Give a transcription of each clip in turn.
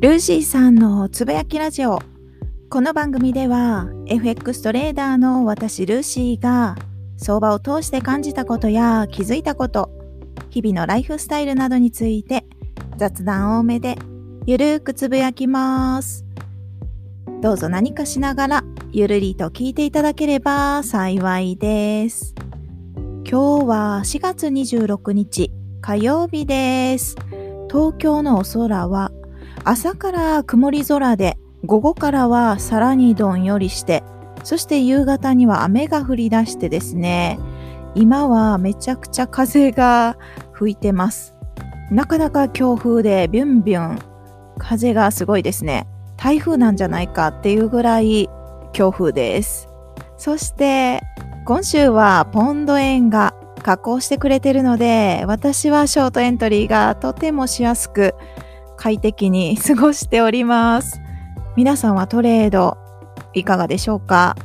ルーシーさんのつぶやきラジオ。この番組では FX トレーダーの私ルーシーが相場を通して感じたことや気づいたこと、日々のライフスタイルなどについて雑談多めでゆるーくつぶやきます。どうぞ何かしながらゆるりと聞いていただければ幸いです。今日は4月26日火曜日です。東京のお空は朝から曇り空で午後からはさらにどんよりしてそして夕方には雨が降り出してですね今はめちゃくちゃ風が吹いてます。なかなか強風でビュンビュン風がすごいですね。台風なんじゃないかっていうぐらい強風です。そして今週はポンド円が加工してくれてるので私はショートエントリーがとてもしやすく快適に過ごしております。皆さんはトレードいかがでしょうか？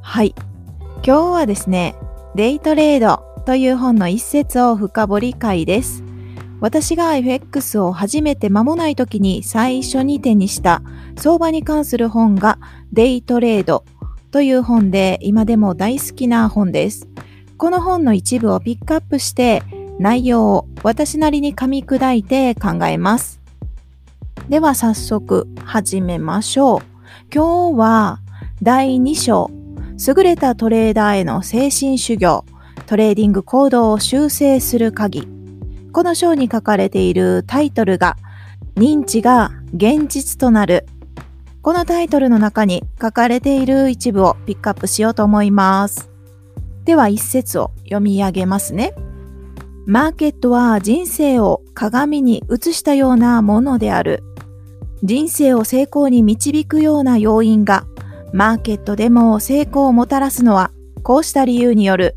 はい。今日はですね、デイトレードという本の一節を深掘り会です。私が FX を始めて間もない時に最初に手にした相場に関する本がデイトレードという本で今でも大好きな本です。この本の一部をピックアップして内容を私なりに噛み砕いて考えます。では早速始めましょう。今日は第2章、優れたトレーダーへの精神修行、トレーディング行動を修正する鍵。この章に書かれているタイトルが、認知が現実となる。このタイトルの中に書かれている一部をピックアップしようと思います。では一節を読み上げますね。マーケットは人生を鏡に映したようなものである。人生を成功に導くような要因が、マーケットでも成功をもたらすのは、こうした理由による。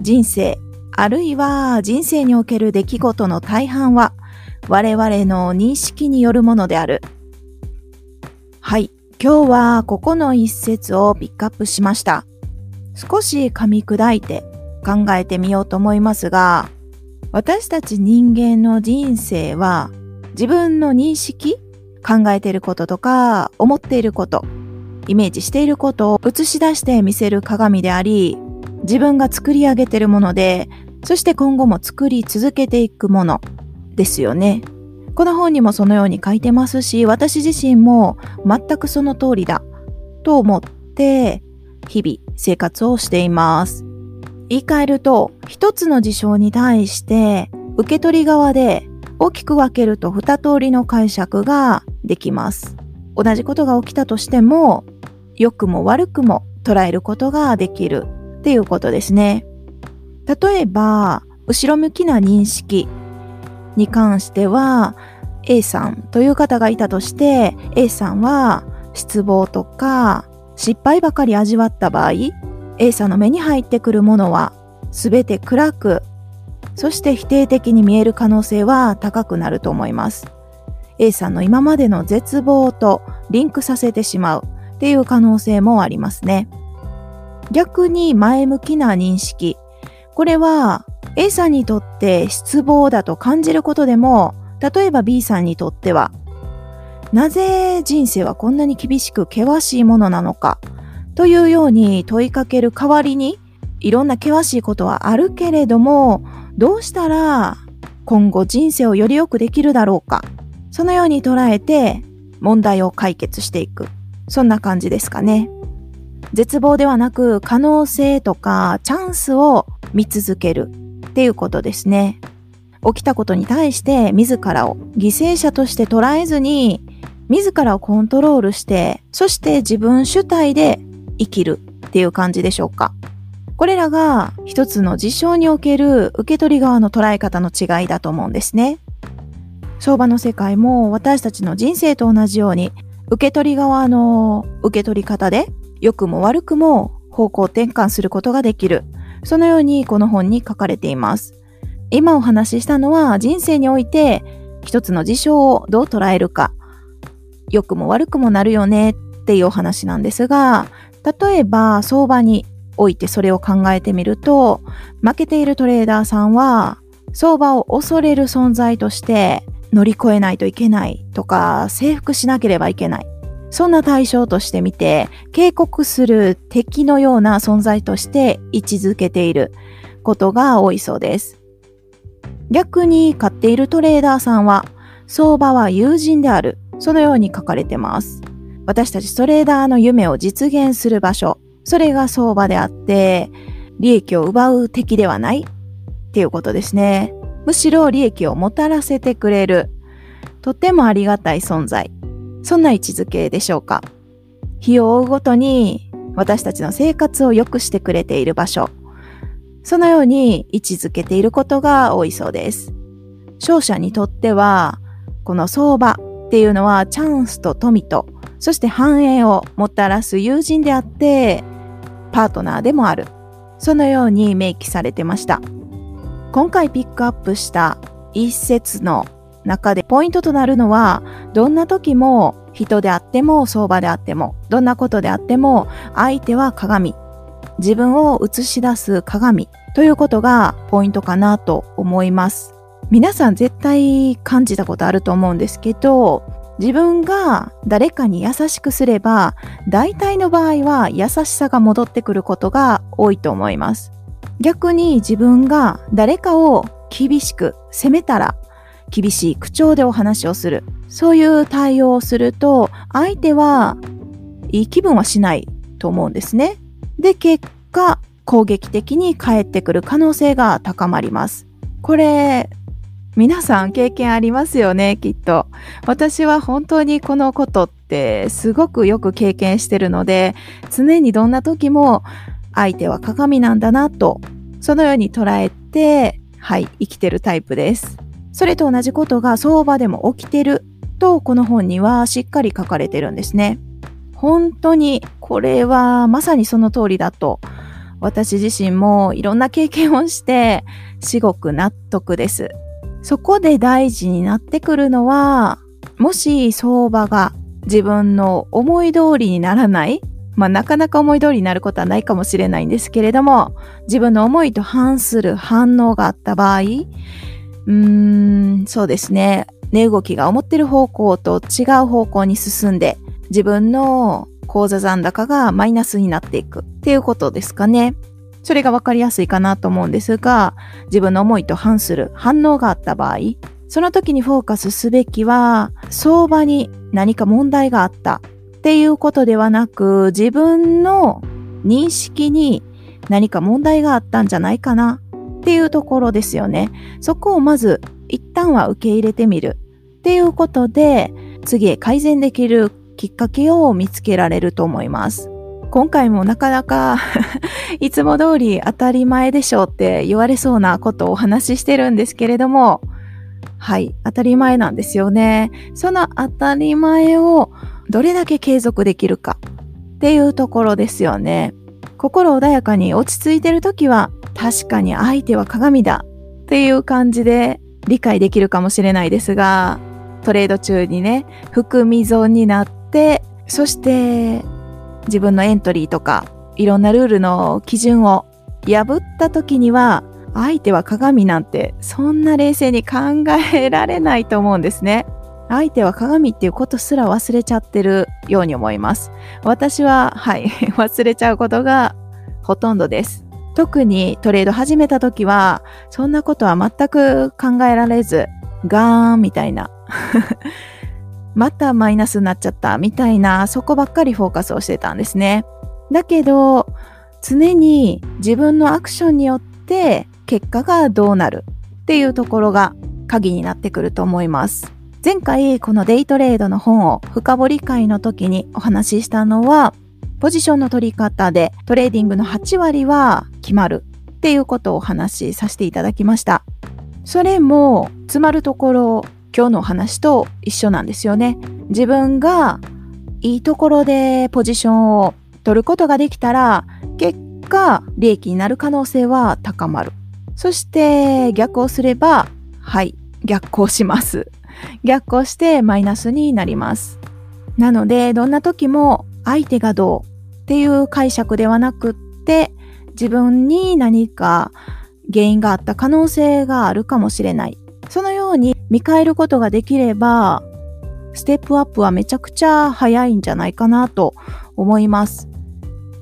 人生、あるいは人生における出来事の大半は、我々の認識によるものである。はい。今日はここの一節をピックアップしました。少し噛み砕いて考えてみようと思いますが、私たち人間の人生は自分の認識考えていることとか、思っていること、イメージしていることを映し出して見せる鏡であり、自分が作り上げているもので、そして今後も作り続けていくものですよね。この本にもそのように書いてますし、私自身も全くその通りだと思って日々生活をしています。言い換えると、一つの事象に対して受け取り側で大きく分けると二通りの解釈ができます。同じことが起きたとしても、良くも悪くも捉えることができるっていうことですね。例えば、後ろ向きな認識に関しては、A さんという方がいたとして、A さんは失望とか失敗ばかり味わった場合、A さんの目に入ってくるものは全て暗くそして否定的に見える可能性は高くなると思います。A さんの今までの絶望とリンクさせてしまうっていう可能性もありますね。逆に前向きな認識。これは A さんにとって失望だと感じることでも、例えば B さんにとっては、なぜ人生はこんなに厳しく険しいものなのか？というように問いかける代わりに、いろんな険しいことはあるけれども、どうしたら今後人生をより良くできるだろうか？そのように捉えて問題を解決していく。そんな感じですかね。絶望ではなく可能性とかチャンスを見続けるっていうことですね。起きたことに対して自らを犠牲者として捉えずに自らをコントロールしてそして自分主体で生きるっていう感じでしょうか。これらが一つの事象における受け取り側の捉え方の違いだと思うんですね。相場の世界も私たちの人生と同じように受け取り側の受け取り方で良くも悪くも方向転換することができる。そのようにこの本に書かれています。今お話ししたのは人生において一つの事象をどう捉えるか。良くも悪くもなるよねっていうお話なんですが、例えば相場においてそれを考えてみると、負けているトレーダーさんは、相場を恐れる存在として、乗り越えないといけないとか、征服しなければいけない。そんな対象としてみて、警告する敵のような存在として位置づけていることが多いそうです。逆に買っているトレーダーさんは、相場は友人である。そのように書かれてます。私たちトレーダーの夢を実現する場所。それが相場であって、利益を奪う敵ではないっていうことですね。むしろ利益をもたらせてくれる。とてもありがたい存在。そんな位置づけでしょうか。日を追うごとに私たちの生活を良くしてくれている場所。そのように位置づけていることが多いそうです。勝者にとっては、この相場っていうのはチャンスと富と、そして繁栄をもたらす友人であって、パートナーでもある。そのように明記されてました。今回ピックアップした一節の中でポイントとなるのは、どんな時も人であっても相場であっても、どんなことであっても相手は鏡。自分を映し出す鏡ということがポイントかなと思います。皆さん絶対感じたことあると思うんですけど、自分が誰かに優しくすれば、大体の場合は優しさが戻ってくることが多いと思います。逆に自分が誰かを厳しく責めたら、厳しい口調でお話をする。そういう対応をすると、相手はいい気分はしないと思うんですね。で、結果、攻撃的に返ってくる可能性が高まります。これ、皆さん経験ありますよね、きっと。私は本当にこのことってすごくよく経験してるので、常にどんな時も相手は鏡なんだなと、そのように捉えて、はい、生きてるタイプです。それと同じことが相場でも起きてると、この本にはしっかり書かれてるんですね。本当にこれはまさにその通りだと私自身もいろんな経験をして至極納得です。そこで大事になってくるのは、もし相場が自分の思い通りにならない、まあなかなか思い通りになることはないかもしれないんですけれども、自分の思いと反する反応があった場合、うーん、そうですね。値動きが思ってる方向と違う方向に進んで、自分の口座残高がマイナスになっていくっていうことですかね。それがわかりやすいかなと思うんですが、自分の思いと反する反応があった場合、その時にフォーカスすべきは、相場に何か問題があったっていうことではなく、自分の認識に何か問題があったんじゃないかなっていうところですよね。そこをまず一旦は受け入れてみるっていうことで、次へ改善できるきっかけを見つけられると思います。今回もなかなか いつも通り当たり前でしょうって言われそうなことをお話ししてるんですけれども、はい、当たり前なんですよね。その当たり前をどれだけ継続できるかっていうところですよね。心穏やかに落ち着いてる時は確かに相手は鏡だっていう感じで理解できるかもしれないですが、トレード中にね、含み損になって、そして自分のエントリーとかいろんなルールの基準を破った時には相手は鏡なんてそんな冷静に考えられないと思うんですね。相手は鏡っていうことすら忘れちゃってるように思います。私は、はい、忘れちゃうことがほとんどです。特にトレード始めた時は、そんなことは全く考えられず、ガーンみたいな またマイナスになっちゃったみたいな、そこばっかりフォーカスをしてたんですね。だけど、常に自分のアクションによって結果がどうなるっていうところが鍵になってくると思います。前回このデイトレードの本を深掘り会の時にお話ししたのは、ポジションの取り方でトレーディングの8割は決まるっていうことをお話しさせていただきました。それも詰まるところ今日のお話と一緒なんですよね。自分がいいところでポジションを取ることができたら、結果、利益になる可能性は高まる。そして逆をすれば、はい、逆行します。逆行してマイナスになります。なので、どんな時も相手がどうっていう解釈ではなくって、自分に何か原因があった可能性があるかもしれない。そのように見返ることができれば、ステップアップはめちゃくちゃ早いんじゃないかなと思います。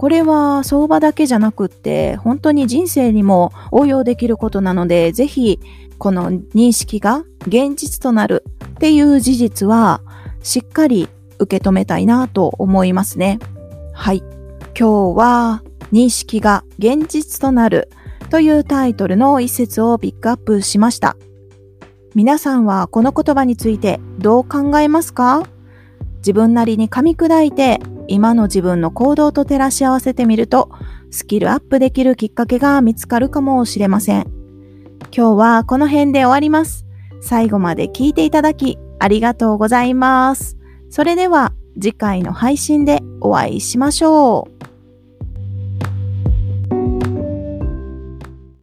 これは相場だけじゃなくって本当に人生にも応用できることなのでぜひこの認識が現実となるっていう事実はしっかり受け止めたいなと思いますね。はい。今日は認識が現実となるというタイトルの一節をピックアップしました。皆さんはこの言葉についてどう考えますか？自分なりに噛み砕いて今の自分の行動と照らし合わせてみるとスキルアップできるきっかけが見つかるかもしれません。今日はこの辺で終わります。最後まで聞いていただきありがとうございます。それでは次回の配信でお会いしましょう。